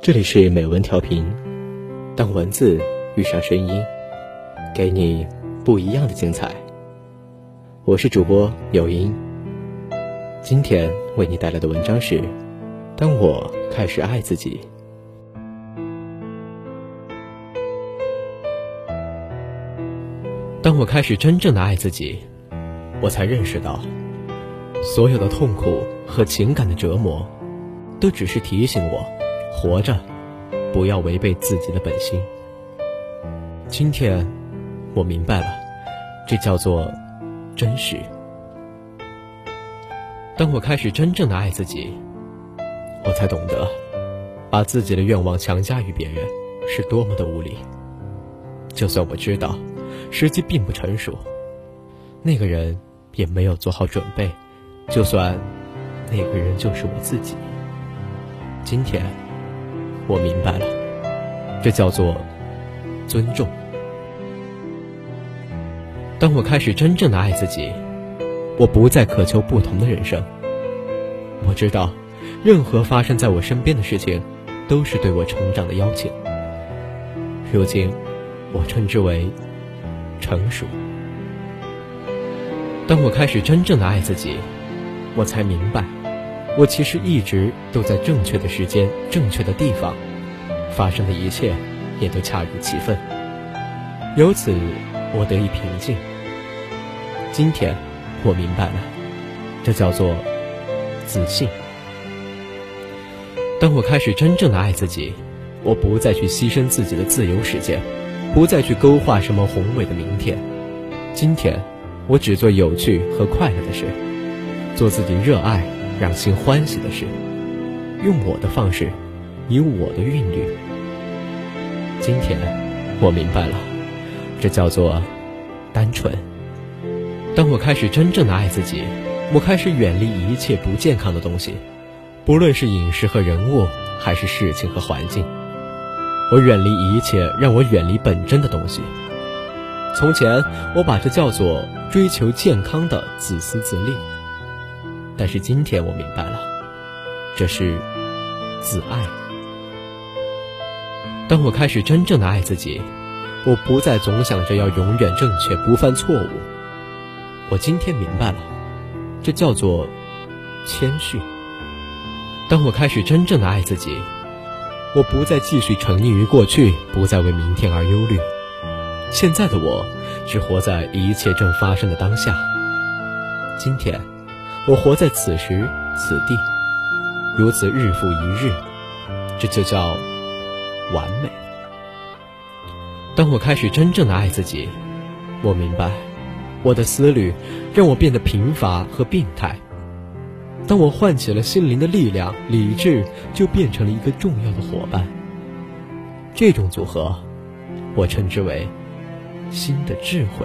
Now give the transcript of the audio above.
这里是美文调频，当文字遇上声音，给你不一样的精彩。我是主播有音，今天为你带来的文章是：当我开始爱自己。当我开始真正的爱自己，我才认识到，所有的痛苦和情感的折磨，都只是提醒我，活着不要违背自己的本心。今天，我明白了，这叫做真实。当我开始真正的爱自己，我才懂得，把自己的愿望强加于别人，是多么的无理。就算我知道。时机并不成熟，那个人也没有做好准备，就算那个人就是我自己。今天我明白了，这叫做尊重。当我开始真正的爱自己，我不再渴求不同的人生。我知道，任何发生在我身边的事情，都是对我成长的邀请。如今，我称之为。成熟。当我开始真正的爱自己，我才明白，我其实一直都在正确的时间、正确的地方，发生的一切也都恰如其分。由此，我得以平静。今天，我明白了，这叫做自信。当我开始真正的爱自己，我不再去牺牲自己的自由时间。不再去勾画什么宏伟的明天，今天，我只做有趣和快乐的事，做自己热爱、让心欢喜的事，用我的方式，以我的韵律。今天，我明白了，这叫做单纯。当我开始真正的爱自己，我开始远离一切不健康的东西，不论是饮食和人物，还是事情和环境。我远离一切让我远离本真的东西。从前，我把这叫做追求健康的自私自利。但是今天我明白了，这是自爱。当我开始真正的爱自己，我不再总想着要永远正确、不犯错误。我今天明白了，这叫做谦逊。当我开始真正的爱自己。我不再继续沉溺于过去，不再为明天而忧虑。现在的我，只活在一切正发生的当下。今天，我活在此时此地，如此日复一日，这就叫完美。当我开始真正的爱自己，我明白，我的思虑让我变得贫乏和病态。当我唤起了心灵的力量，理智就变成了一个重要的伙伴。这种组合，我称之为新的智慧。